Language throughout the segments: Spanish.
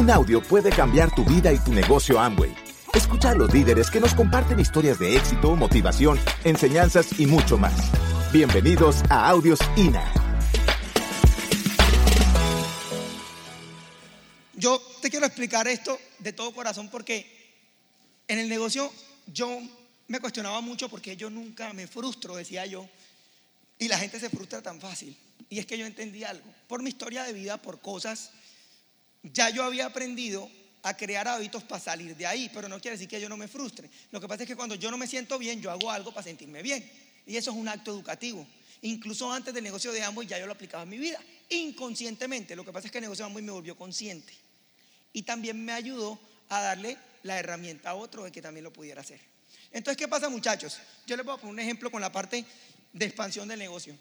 Un audio puede cambiar tu vida y tu negocio Amway. Escucha a los líderes que nos comparten historias de éxito, motivación, enseñanzas y mucho más. Bienvenidos a Audios INA. Yo te quiero explicar esto de todo corazón porque en el negocio yo me cuestionaba mucho porque yo nunca me frustro, decía yo, y la gente se frustra tan fácil. Y es que yo entendí algo. Por mi historia de vida, por cosas, ya yo había aprendido a crear hábitos para salir de ahí, pero no quiere decir que yo no me frustre. Lo que pasa es que cuando yo no me siento bien, yo hago algo para sentirme bien. Y eso es un acto educativo. Incluso antes del negocio de Amway ya yo lo aplicaba en mi vida, inconscientemente. Lo que pasa es que el negocio de Amway me volvió consciente. Y también me ayudó a darle la herramienta a otro de que también lo pudiera hacer. Entonces, ¿qué pasa muchachos? Yo les voy a poner un ejemplo con la parte de expansión del negocio.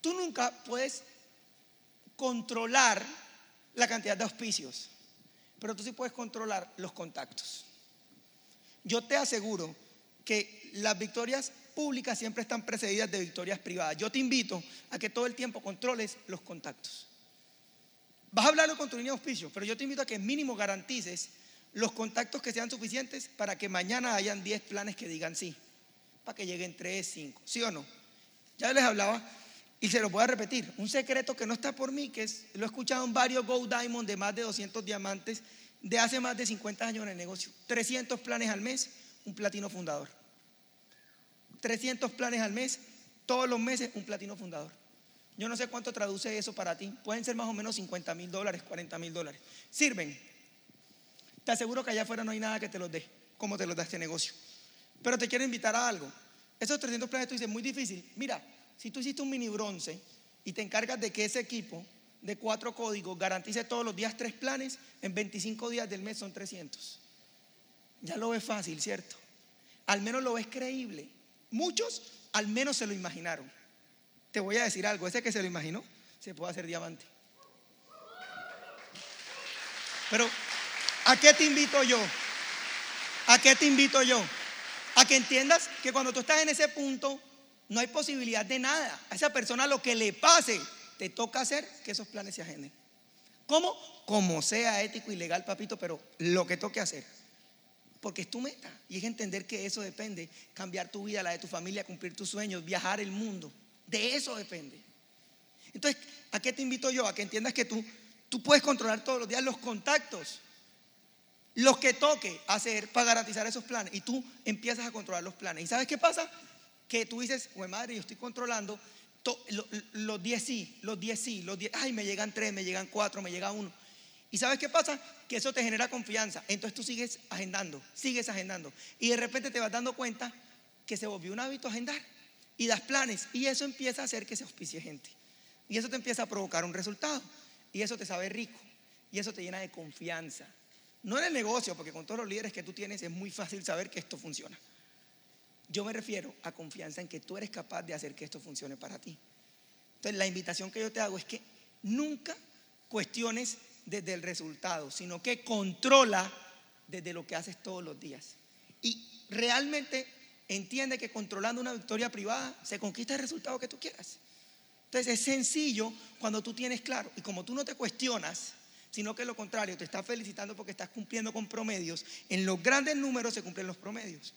Tú nunca puedes controlar la cantidad de auspicios, pero tú sí puedes controlar los contactos. Yo te aseguro que las victorias públicas siempre están precedidas de victorias privadas. Yo te invito a que todo el tiempo controles los contactos. Vas a hablarlo con tu línea de auspicio, pero yo te invito a que mínimo garantices los contactos que sean suficientes para que mañana hayan 10 planes que digan sí, para que lleguen 3, 5, ¿sí o no? Ya les hablaba y se lo voy a repetir. Un secreto que no está por mí, que es, lo he escuchado en varios Gold Diamond de más de 200 diamantes de hace más de 50 años en el negocio. 300 planes al mes, un platino fundador. 300 planes al mes, todos los meses un platino fundador. Yo no sé cuánto traduce eso para ti. Pueden ser más o menos 50 mil dólares, 40 mil dólares. Sirven. Te aseguro que allá afuera no hay nada que te los dé, como te los da este negocio. Pero te quiero invitar a algo. Esos 300 planes tú dices, muy difícil. Mira, si tú hiciste un mini bronce y te encargas de que ese equipo de cuatro códigos garantice todos los días tres planes, en 25 días del mes son 300. Ya lo ves fácil, ¿cierto? Al menos lo ves creíble. Muchos al menos se lo imaginaron. Te voy a decir algo, ese que se lo imaginó, se puede hacer diamante. Pero, ¿a qué te invito yo? ¿A qué te invito yo? A que entiendas que cuando tú estás en ese punto, no hay posibilidad de nada. A esa persona lo que le pase, te toca hacer que esos planes se agenden. ¿Cómo? Como sea ético y legal, papito, pero lo que toque hacer. Porque es tu meta. Y es entender que eso depende. Cambiar tu vida, la de tu familia, cumplir tus sueños, viajar el mundo. De eso depende. Entonces, ¿a qué te invito yo? A que entiendas que tú, tú puedes controlar todos los días los contactos. Los que toque hacer para garantizar esos planes. Y tú empiezas a controlar los planes. ¿Y sabes qué pasa? Que tú dices, güey madre, yo estoy controlando los 10 sí, los 10 sí, los 10, ay, me llegan 3, me llegan 4, me llega 1. ¿Y sabes qué pasa? Que eso te genera confianza. Entonces tú sigues agendando, sigues agendando. Y de repente te vas dando cuenta que se volvió un hábito agendar. Y das planes. Y eso empieza a hacer que se auspicie gente. Y eso te empieza a provocar un resultado. Y eso te sabe rico. Y eso te llena de confianza. No en el negocio, porque con todos los líderes que tú tienes es muy fácil saber que esto funciona. Yo me refiero a confianza en que tú eres capaz de hacer que esto funcione para ti. Entonces, la invitación que yo te hago es que nunca cuestiones desde el resultado, sino que controla desde lo que haces todos los días. Y realmente entiende que controlando una victoria privada se conquista el resultado que tú quieras. Entonces es sencillo cuando tú tienes claro y como tú no te cuestionas, sino que lo contrario, te estás felicitando porque estás cumpliendo con promedios, en los grandes números se cumplen los promedios.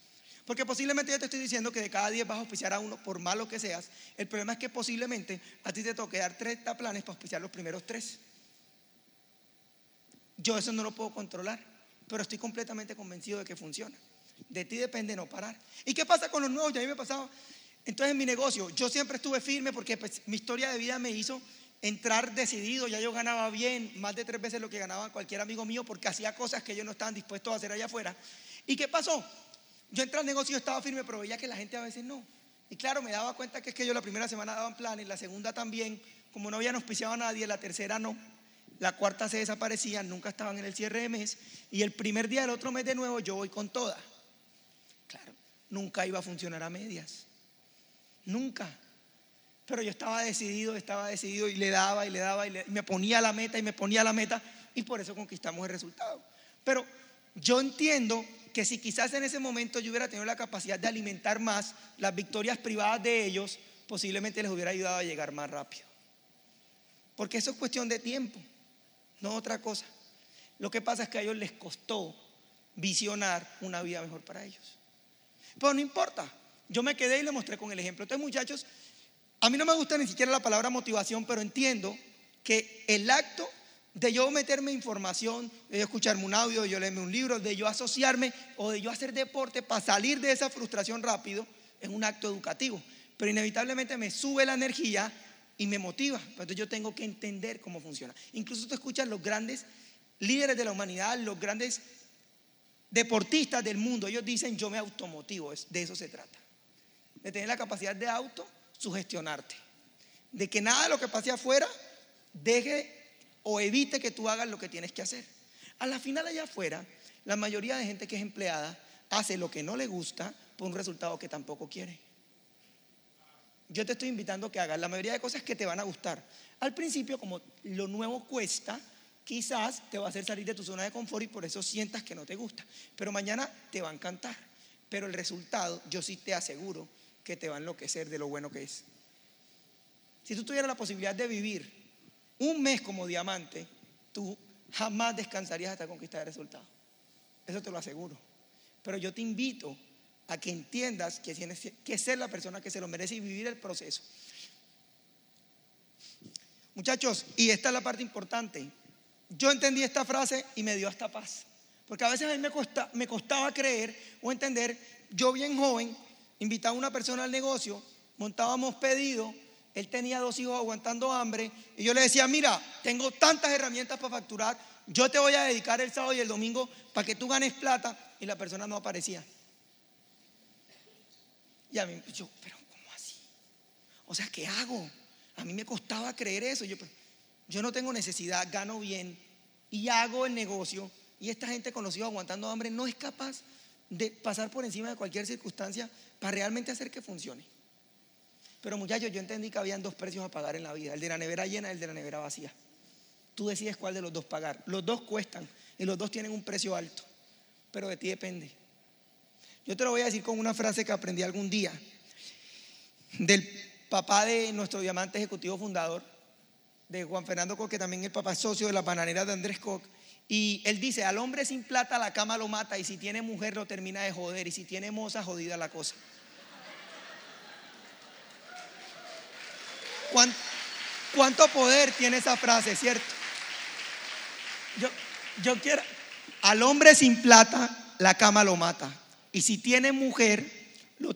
Porque posiblemente yo te estoy diciendo que de cada 10 vas a auspiciar a uno, por malo que seas. El problema es que posiblemente a ti te toque dar 30 planes para auspiciar los primeros 3. Yo eso no lo puedo controlar, pero estoy completamente convencido de que funciona. De ti depende no parar. ¿Y qué pasa con los nuevos? Ya a mí me pasaba. Entonces en mi negocio, yo siempre estuve firme porque pues, mi historia de vida me hizo entrar decidido, ya yo ganaba bien, más de tres veces lo que ganaba cualquier amigo mío, porque hacía cosas que ellos no estaban dispuestos a hacer allá afuera. ¿Y qué pasó? Yo entré al negocio, estaba firme, pero veía que la gente a veces no. Y claro, me daba cuenta que es que yo la primera semana daban planes, la segunda también, como no habían auspiciado a nadie, la tercera no, la cuarta se desaparecían, nunca estaban en el cierre de mes, y el primer día del otro mes de nuevo yo voy con toda. Claro, nunca iba a funcionar a medias, nunca. Pero yo estaba decidido, estaba decidido y le daba y le daba y, y me ponía la meta y me ponía la meta y por eso conquistamos el resultado. Pero yo entiendo que si quizás en ese momento yo hubiera tenido la capacidad de alimentar más las victorias privadas de ellos, posiblemente les hubiera ayudado a llegar más rápido. Porque eso es cuestión de tiempo, no otra cosa. Lo que pasa es que a ellos les costó visionar una vida mejor para ellos. Pero no importa. Yo me quedé y le mostré con el ejemplo. Entonces, muchachos, a mí no me gusta ni siquiera la palabra motivación, pero entiendo que el acto de yo meterme información, de yo escucharme un audio, de yo leerme un libro, de yo asociarme o de yo hacer deporte para salir de esa frustración rápido, es un acto educativo. Pero inevitablemente me sube la energía y me motiva. Entonces yo tengo que entender cómo funciona. Incluso tú escuchas los grandes líderes de la humanidad, los grandes deportistas del mundo, ellos dicen yo me automotivo, de eso se trata. De tener la capacidad de auto sugestionarte. De que nada de lo que pase afuera deje o evite que tú hagas lo que tienes que hacer. A la final allá afuera, la mayoría de gente que es empleada hace lo que no le gusta por un resultado que tampoco quiere. Yo te estoy invitando a que hagas la mayoría de cosas que te van a gustar. Al principio, como lo nuevo cuesta, quizás te va a hacer salir de tu zona de confort y por eso sientas que no te gusta. Pero mañana te va a encantar. Pero el resultado, yo sí te aseguro que te va a enloquecer de lo bueno que es. Si tú tuvieras la posibilidad de vivir un mes como diamante, tú jamás descansarías hasta conquistar el resultado. Eso te lo aseguro. Pero yo te invito a que entiendas que tienes que ser la persona que se lo merece y vivir el proceso. Muchachos, y esta es la parte importante. Yo entendí esta frase y me dio hasta paz. Porque a veces a mí me, costaba creer o entender, yo bien joven, invitaba a una persona al negocio, montábamos pedido él tenía dos hijos aguantando hambre y yo le decía, mira, tengo tantas herramientas para facturar, yo te voy a dedicar el sábado y el domingo para que tú ganes plata y la persona no aparecía. Y a mí, yo, pero ¿cómo así? O sea, ¿qué hago? A mí me costaba creer eso. Yo, yo no tengo necesidad, gano bien y hago el negocio y esta gente conocida aguantando hambre no es capaz de pasar por encima de cualquier circunstancia para realmente hacer que funcione. Pero muchachos, yo entendí que habían dos precios a pagar en la vida, el de la nevera llena y el de la nevera vacía. Tú decides cuál de los dos pagar. Los dos cuestan y los dos tienen un precio alto, pero de ti depende. Yo te lo voy a decir con una frase que aprendí algún día del papá de nuestro diamante ejecutivo fundador, de Juan Fernando Koch, que también es el papá socio de la bananera de Andrés Koch. Y él dice, al hombre sin plata la cama lo mata y si tiene mujer lo termina de joder y si tiene moza jodida la cosa. ¿Cuánto, poder tiene esa frase, cierto? Yo, quiero, al hombre sin plata, la cama lo mata. Y si tiene mujer, lo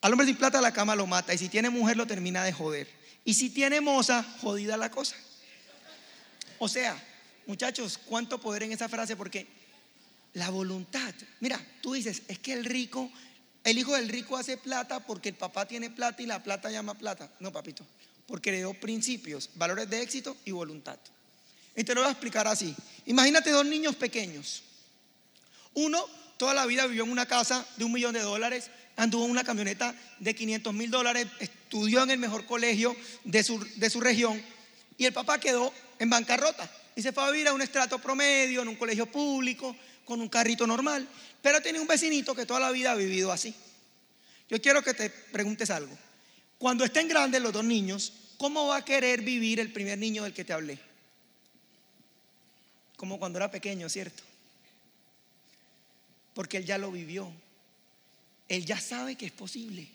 al hombre sin plata, la cama lo mata. Y si tiene mujer, lo termina de joder. Y si tiene moza, jodida la cosa. O sea, muchachos, cuánto poder en esa frase, porque la voluntad, mira, tú dices, es que el rico, el hijo del rico hace plata porque el papá tiene plata y la plata llama plata. No, papito porque creó principios, valores de éxito y voluntad. Y te lo voy a explicar así. Imagínate dos niños pequeños. Uno toda la vida vivió en una casa de un millón de dólares, anduvo en una camioneta de 500 mil dólares, estudió en el mejor colegio de su, de su región y el papá quedó en bancarrota y se fue a vivir a un estrato promedio, en un colegio público, con un carrito normal, pero tenía un vecinito que toda la vida ha vivido así. Yo quiero que te preguntes algo. Cuando estén grandes los dos niños, ¿cómo va a querer vivir el primer niño del que te hablé? Como cuando era pequeño, ¿cierto? Porque él ya lo vivió. Él ya sabe que es posible.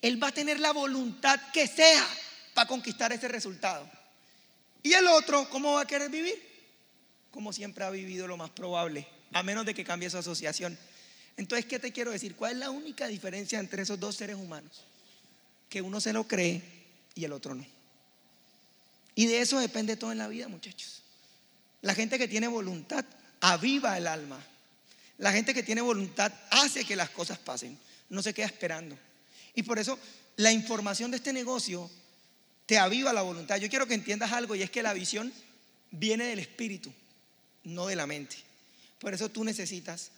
Él va a tener la voluntad que sea para conquistar ese resultado. ¿Y el otro cómo va a querer vivir? Como siempre ha vivido lo más probable, a menos de que cambie su asociación. Entonces, ¿qué te quiero decir? ¿Cuál es la única diferencia entre esos dos seres humanos? Que uno se lo cree y el otro no. Y de eso depende todo en la vida, muchachos. La gente que tiene voluntad aviva el alma. La gente que tiene voluntad hace que las cosas pasen, no se queda esperando. Y por eso la información de este negocio te aviva la voluntad. Yo quiero que entiendas algo y es que la visión viene del espíritu, no de la mente. Por eso tú necesitas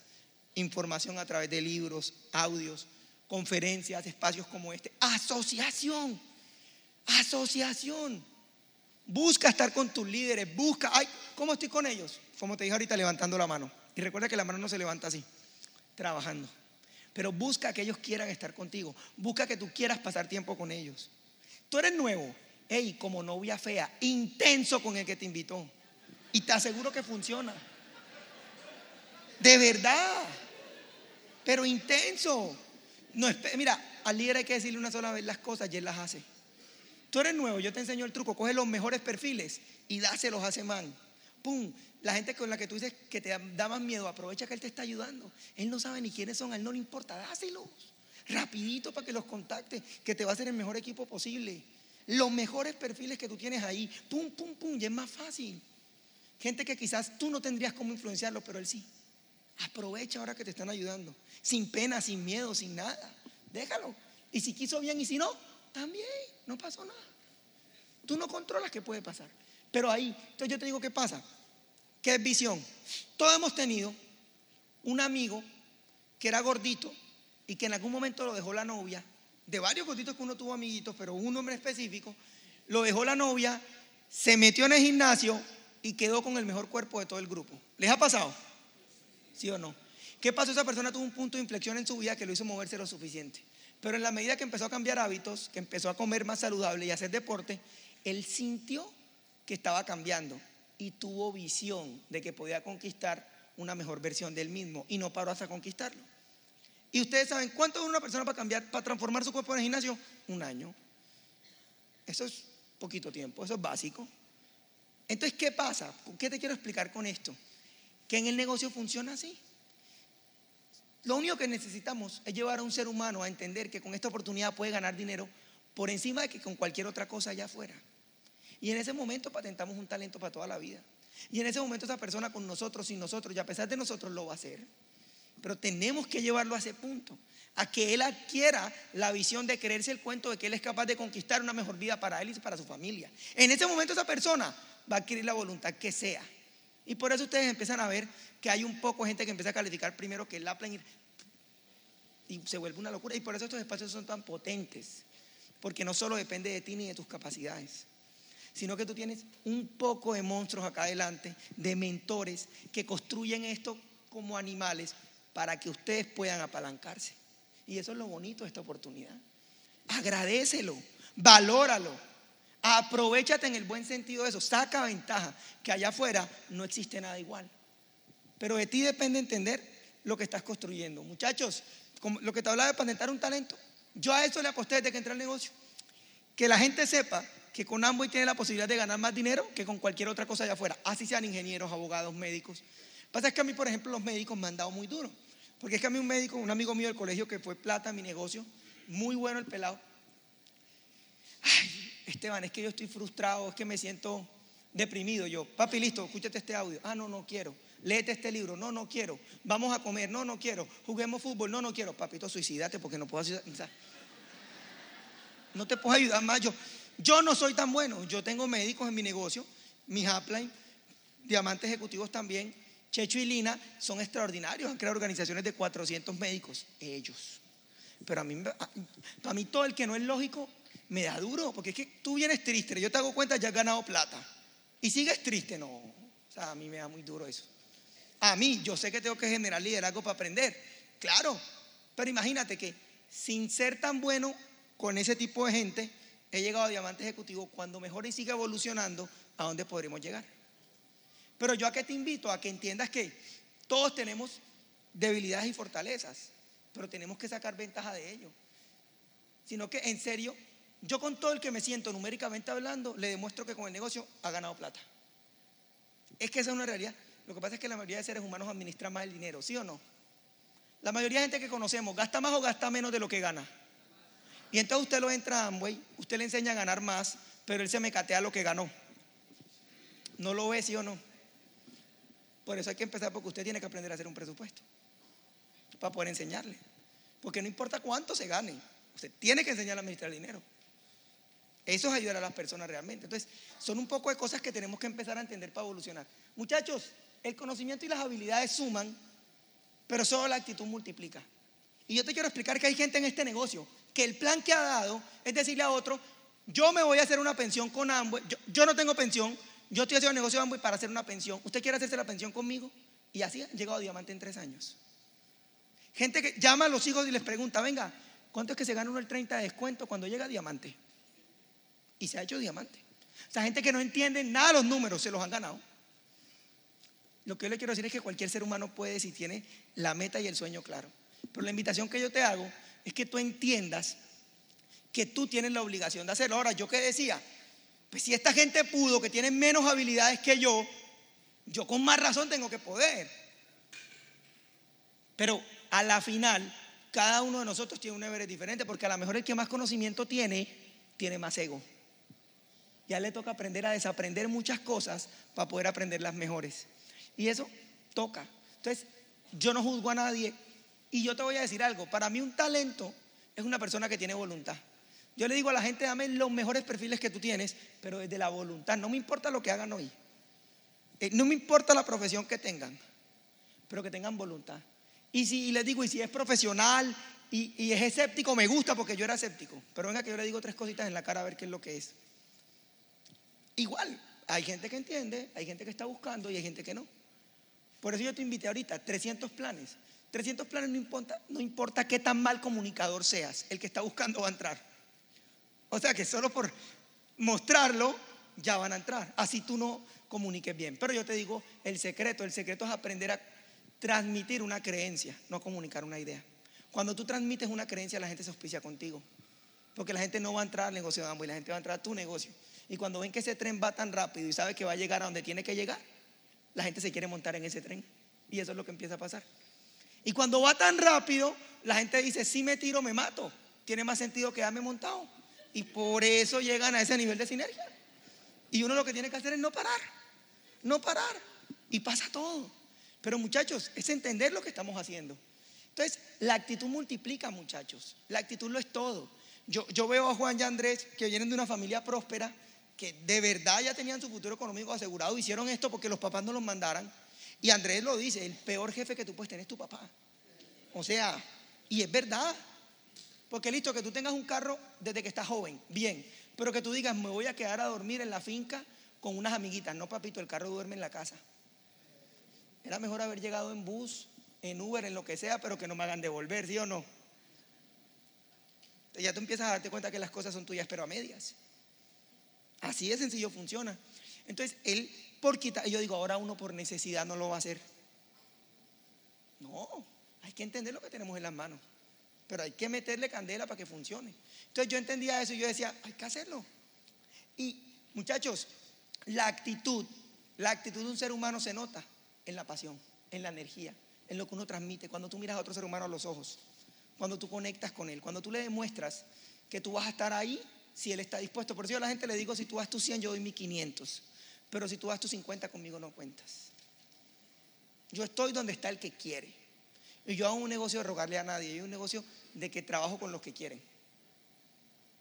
información a través de libros, audios, conferencias, espacios como este. Asociación, asociación. Busca estar con tus líderes, busca, ay, ¿cómo estoy con ellos? Como te dije ahorita, levantando la mano. Y recuerda que la mano no se levanta así, trabajando. Pero busca que ellos quieran estar contigo. Busca que tú quieras pasar tiempo con ellos. Tú eres nuevo, hey, como novia fea, intenso con el que te invitó. Y te aseguro que funciona. De verdad. Pero intenso. No, mira, al líder hay que decirle una sola vez las cosas y él las hace. Tú eres nuevo, yo te enseño el truco. Coge los mejores perfiles y dáselos a ese. ¡Pum! La gente con la que tú dices que te da más miedo, aprovecha que él te está ayudando. Él no sabe ni quiénes son, a él no le importa, dáselos. Rapidito para que los contacte, que te va a hacer el mejor equipo posible. Los mejores perfiles que tú tienes ahí, pum, pum, pum, y es más fácil. Gente que quizás tú no tendrías cómo influenciarlo, pero él sí. Aprovecha ahora que te están ayudando. Sin pena, sin miedo, sin nada. Déjalo. Y si quiso bien y si no, también. No pasó nada. Tú no controlas qué puede pasar. Pero ahí, entonces yo te digo, ¿qué pasa? ¿Qué es visión? Todos hemos tenido un amigo que era gordito y que en algún momento lo dejó la novia, de varios gorditos que uno tuvo amiguitos, pero un hombre específico, lo dejó la novia, se metió en el gimnasio y quedó con el mejor cuerpo de todo el grupo. ¿Les ha pasado? ¿Sí o no? ¿Qué pasó? Esa persona tuvo un punto de inflexión en su vida que lo hizo moverse lo suficiente. Pero en la medida que empezó a cambiar hábitos, que empezó a comer más saludable y a hacer deporte, él sintió que estaba cambiando y tuvo visión de que podía conquistar una mejor versión del mismo y no paró hasta conquistarlo. Y ustedes saben cuánto dura una persona para cambiar, para transformar su cuerpo en el gimnasio? Un año. Eso es poquito tiempo, eso es básico. Entonces, ¿qué pasa? ¿Qué te quiero explicar con esto? Que en el negocio funciona así. Lo único que necesitamos es llevar a un ser humano a entender que con esta oportunidad puede ganar dinero por encima de que con cualquier otra cosa allá afuera. Y en ese momento patentamos un talento para toda la vida. Y en ese momento esa persona con nosotros, sin nosotros, y a pesar de nosotros, lo va a hacer. Pero tenemos que llevarlo a ese punto, a que él adquiera la visión de creerse el cuento de que él es capaz de conquistar una mejor vida para él y para su familia. En ese momento esa persona va a adquirir la voluntad que sea. Y por eso ustedes empiezan a ver que hay un poco gente que empieza a calificar primero que el Lapland y se vuelve una locura. Y por eso estos espacios son tan potentes, porque no solo depende de ti ni de tus capacidades sino que tú tienes un poco de monstruos acá adelante, de mentores que construyen esto como animales para que ustedes puedan apalancarse. Y eso es lo bonito de esta oportunidad. Agradecelo, valóralo, aprovechate en el buen sentido de eso, saca ventaja, que allá afuera no existe nada igual. Pero de ti depende entender lo que estás construyendo. Muchachos, lo que te hablaba de patentar un talento, yo a eso le aposté desde que entré al negocio. Que la gente sepa que con Amway tiene la posibilidad de ganar más dinero que con cualquier otra cosa allá afuera, así sean ingenieros, abogados, médicos. Pasa es que a mí, por ejemplo, los médicos me han dado muy duro, porque es que a mí un médico, un amigo mío del colegio que fue plata en mi negocio, muy bueno el pelado. Esteban, es que yo estoy frustrado, es que me siento deprimido. Yo, papi, listo, escúchate este audio. Ah, no, no quiero. Léete este libro. No, no quiero. Vamos a comer. No, no quiero. Juguemos fútbol. No, no quiero. Papito, suicídate porque no puedo ayudar. No te puedo ayudar más. Yo, yo no soy tan bueno. Yo tengo médicos en mi negocio, mis upline, diamantes ejecutivos también. Checho y Lina son extraordinarios. Han creado organizaciones de 400 médicos. Ellos. Pero a mí, a mí todo el que no es lógico me da duro. Porque es que tú vienes triste. Yo te hago cuenta, ya has ganado plata. Y sigues triste. No. O sea, a mí me da muy duro eso. A mí, yo sé que tengo que generar liderazgo para aprender. Claro. Pero imagínate que sin ser tan bueno con ese tipo de gente, he llegado a diamante ejecutivo, cuando mejor y siga evolucionando, ¿a dónde podremos llegar? Pero yo a qué te invito, a que entiendas que todos tenemos debilidades y fortalezas, pero tenemos que sacar ventaja de ello. Sino que en serio, yo con todo el que me siento numéricamente hablando, le demuestro que con el negocio ha ganado plata. Es que esa es una realidad. Lo que pasa es que la mayoría de seres humanos administran más el dinero, ¿sí o no? La mayoría de gente que conocemos gasta más o gasta menos de lo que gana. Y entonces usted lo entra a Amway, usted le enseña a ganar más, pero él se me catea lo que ganó. No lo ve, sí o no. Por eso hay que empezar porque usted tiene que aprender a hacer un presupuesto para poder enseñarle. Porque no importa cuánto se gane, usted tiene que enseñar a administrar el dinero. Eso es ayudar a las personas realmente. Entonces, son un poco de cosas que tenemos que empezar a entender para evolucionar. Muchachos, el conocimiento y las habilidades suman, pero solo la actitud multiplica. Y yo te quiero explicar que hay gente en este negocio que el plan que ha dado es decirle a otro, yo me voy a hacer una pensión con Amway, yo, no tengo pensión, yo estoy haciendo negocio de Amway para hacer una pensión, ¿usted quiere hacerse la pensión conmigo? Y así han llegado a diamante en tres años. Gente que llama a los hijos y les pregunta, venga, ¿cuánto es que se gana uno el 30 de descuento cuando llega diamante? Y se ha hecho diamante. O sea, gente que no entiende nada de los números, se los han ganado. Lo que yo le quiero decir es que cualquier ser humano puede si tiene la meta y el sueño claro. Pero la invitación que yo te hago es que tú entiendas que tú tienes la obligación de hacerlo. Ahora, yo que decía, pues si esta gente pudo, que tiene menos habilidades que yo, yo con más razón tengo que poder. Pero a la final, cada uno de nosotros tiene un deber diferente, porque a lo mejor el que más conocimiento tiene, tiene más ego. Ya le toca aprender a desaprender muchas cosas para poder aprender las mejores. Y eso toca. Entonces, yo no juzgo a nadie. Y yo te voy a decir algo. Para mí un talento es una persona que tiene voluntad. Yo le digo a la gente, dame los mejores perfiles que tú tienes, pero desde la voluntad. No me importa lo que hagan hoy. Eh, no me importa la profesión que tengan, pero que tengan voluntad. Y si les digo, y si es profesional y, y, es escéptico, me gusta porque yo era escéptico. Pero venga que yo le digo tres cositas en la cara a ver qué es lo que es. Igual, hay gente que entiende, hay gente que está buscando y hay gente que no. Por eso yo te invité ahorita, 300 planes. 300 planes no importa, no importa qué tan mal comunicador seas, el que está buscando va a entrar. O sea que solo por mostrarlo ya van a entrar. Así tú no comuniques bien. Pero yo te digo, el secreto, el secreto es aprender a transmitir una creencia, no comunicar una idea. Cuando tú transmites una creencia, la gente se auspicia contigo. Porque la gente no va a entrar al negocio de Amway, la gente va a entrar a tu negocio. Y cuando ven que ese tren va tan rápido y sabe que va a llegar a donde tiene que llegar, la gente se quiere montar en ese tren. Y eso es lo que empieza a pasar. Y cuando va tan rápido, la gente dice, si me tiro, me mato. Tiene más sentido quedarme montado. Y por eso llegan a ese nivel de sinergia. Y uno lo que tiene que hacer es no parar. No parar. Y pasa todo. Pero muchachos, es entender lo que estamos haciendo. Entonces, la actitud multiplica, muchachos. La actitud lo es todo. Yo, yo veo a Juan y Andrés que vienen de una familia próspera que de verdad ya tenían su futuro económico asegurado, hicieron esto porque los papás no los mandaran. Y Andrés lo dice, el peor jefe que tú puedes tener es tu papá. O sea, y es verdad. Porque listo, que tú tengas un carro desde que estás joven, bien. Pero que tú digas, me voy a quedar a dormir en la finca con unas amiguitas. No, papito, el carro duerme en la casa. Era mejor haber llegado en bus, en Uber, en lo que sea, pero que no me hagan devolver, ¿sí o no? Ya tú empiezas a darte cuenta que las cosas son tuyas, pero a medias. Así de sencillo funciona. Entonces, él por quitar, yo digo, ahora uno por necesidad no lo va a hacer. No, hay que entender lo que tenemos en las manos, pero hay que meterle candela para que funcione. Entonces yo entendía eso y yo decía, hay que hacerlo. Y muchachos, la actitud, la actitud de un ser humano se nota en la pasión, en la energía, en lo que uno transmite, cuando tú miras a otro ser humano a los ojos, cuando tú conectas con él, cuando tú le demuestras que tú vas a estar ahí si él está dispuesto. Por eso yo a la gente le digo, si tú das tus 100, yo doy mis 500. Pero si tú das tus 50, conmigo no cuentas. Yo estoy donde está el que quiere. Y yo hago un negocio de rogarle a nadie, yo un negocio de que trabajo con los que quieren.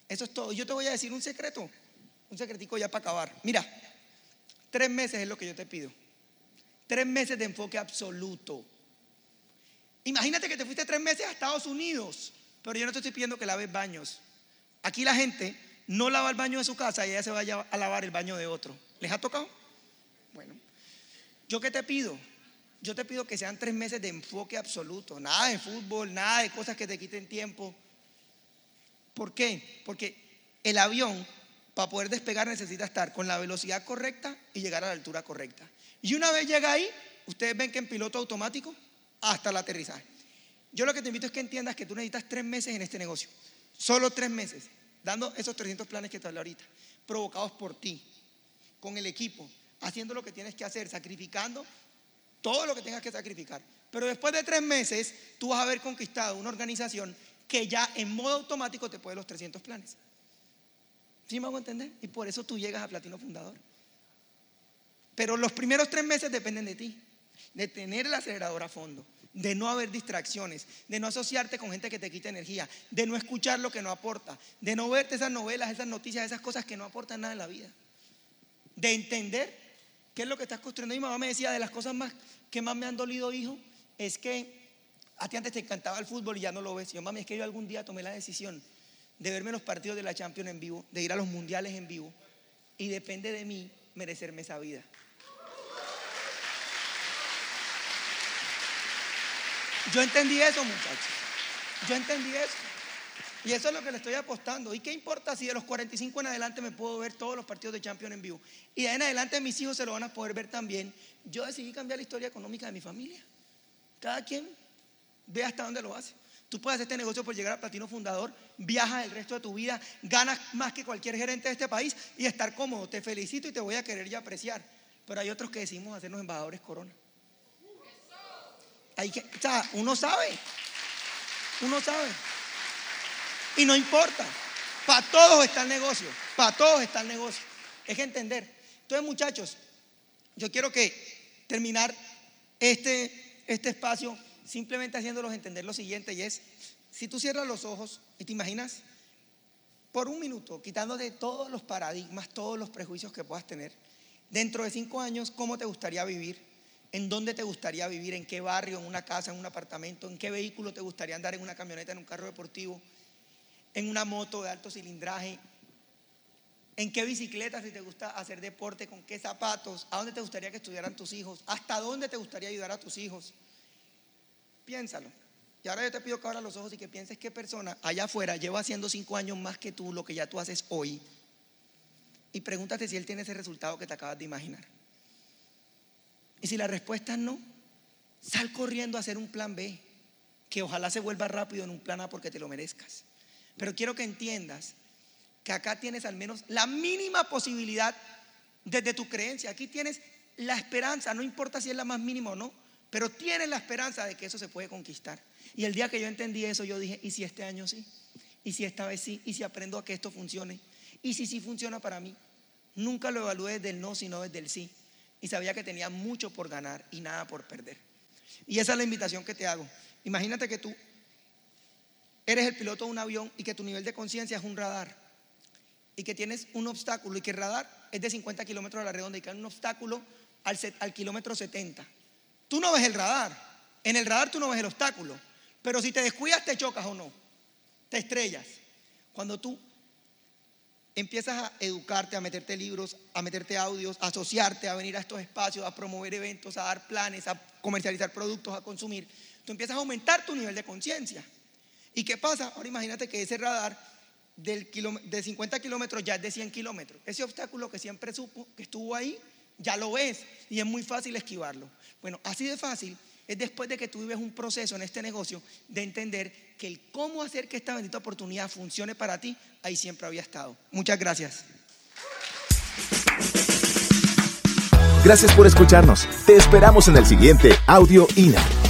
Eso es todo. Yo te voy a decir un secreto, un secretico ya para acabar. Mira, tres meses es lo que yo te pido. Tres meses de enfoque absoluto. Imagínate que te fuiste tres meses a Estados Unidos, pero yo no te estoy pidiendo que laves baños. Aquí la gente no lava el baño de su casa y ella se vaya a lavar el baño de otro. ¿Les ha tocado? Bueno, ¿yo qué te pido? Yo te pido que sean tres meses de enfoque absoluto, nada de fútbol, nada de cosas que te quiten tiempo. ¿Por qué? Porque el avión, para poder despegar, necesita estar con la velocidad correcta y llegar a la altura correcta. Y una vez llega ahí, ustedes ven que en piloto automático, hasta el aterrizaje. Yo lo que te invito es que entiendas que tú necesitas tres meses en este negocio. Solo tres meses, dando esos 300 planes que te hablé ahorita, provocados por ti, con el equipo, haciendo lo que tienes que hacer, sacrificando todo lo que tengas que sacrificar. Pero después de tres meses, tú vas a haber conquistado una organización que ya en modo automático te puede los 300 planes. ¿Sí me hago entender? Y por eso tú llegas a Platino Fundador. Pero los primeros tres meses dependen de ti, de tener el acelerador a fondo, de no haber distracciones, de no asociarte con gente que te quita energía, de no escuchar lo que no aporta, de no verte esas novelas, esas noticias, esas cosas que no aportan nada en la vida, de entender qué es lo que estás construyendo. Mi mamá me decía, de las cosas más que más me han dolido, hijo, es que a ti antes te encantaba el fútbol y ya no lo ves. yo, mami, es que yo algún día tomé la decisión de verme los partidos de la Champions en vivo, de ir a los mundiales en vivo, y depende de mí merecerme esa vida. Yo entendí eso, muchachos. Yo entendí eso. Y eso es lo que le estoy apostando. ¿Y qué importa si de los 45 en adelante me puedo ver todos los partidos de Champions en vivo? Y de ahí en adelante mis hijos se lo van a poder ver también. Yo decidí cambiar la historia económica de mi familia. Cada quien ve hasta dónde lo hace. Tú puedes hacer este negocio por llegar a platino fundador, viajas el resto de tu vida, ganas más que cualquier gerente de este país y estar cómodo. Te felicito y te voy a querer y apreciar. Pero hay otros que decimos hacernos embajadores corona. Hay que, o sea, uno sabe. Uno sabe. Y no importa. Para todos está el negocio. Para todos está el negocio. Es que entender. Entonces, muchachos, yo quiero que terminar este, este espacio simplemente haciéndolos entender lo siguiente y es, si tú cierras los ojos y te imaginas por un minuto, quitándote todos los paradigmas, todos los prejuicios que puedas tener, dentro de cinco años, ¿cómo te gustaría vivir? ¿En dónde te gustaría vivir? ¿En qué barrio? ¿En una casa? ¿En un apartamento? ¿En qué vehículo te gustaría andar? ¿En una camioneta? ¿En un carro deportivo? en una moto de alto cilindraje, en qué bicicleta si te gusta hacer deporte, con qué zapatos, a dónde te gustaría que estudiaran tus hijos, hasta dónde te gustaría ayudar a tus hijos. Piénsalo. Y ahora yo te pido que abras los ojos y que pienses qué persona allá afuera lleva haciendo cinco años más que tú lo que ya tú haces hoy. Y pregúntate si él tiene ese resultado que te acabas de imaginar. Y si la respuesta es no, sal corriendo a hacer un plan B, que ojalá se vuelva rápido en un plan A porque te lo merezcas. Pero quiero que entiendas que acá tienes al menos la mínima posibilidad desde tu creencia. Aquí tienes la esperanza, no importa si es la más mínima o no, pero tienes la esperanza de que eso se puede conquistar. Y el día que yo entendí eso, yo dije, ¿y si este año sí? ¿Y si esta vez sí? ¿Y si aprendo a que esto funcione? ¿Y si sí funciona para mí? Nunca lo evalué desde no, sino desde el sí. Y sabía que tenía mucho por ganar y nada por perder. Y esa es la invitación que te hago. Imagínate que tú eres el piloto de un avión y que tu nivel de conciencia es un radar y que tienes un obstáculo y que el radar es de 50 kilómetros a la redonda y que hay un obstáculo al, al kilómetro 70. Tú no ves el radar. En el radar tú no ves el obstáculo. Pero si te descuidas, te chocas o no. Te estrellas. Cuando tú empiezas a educarte, a meterte libros, a meterte audios, a asociarte, a venir a estos espacios, a promover eventos, a dar planes, a comercializar productos, a consumir, tú empiezas a aumentar tu nivel de conciencia. ¿Y qué pasa? Ahora imagínate que ese radar del de 50 kilómetros ya es de 100 kilómetros. Ese obstáculo que siempre supo, que estuvo ahí, ya lo ves y es muy fácil esquivarlo. Bueno, así de fácil es después de que tú vives un proceso en este negocio de entender que el cómo hacer que esta bendita oportunidad funcione para ti, ahí siempre había estado. Muchas gracias. Gracias por escucharnos. Te esperamos en el siguiente Audio INA.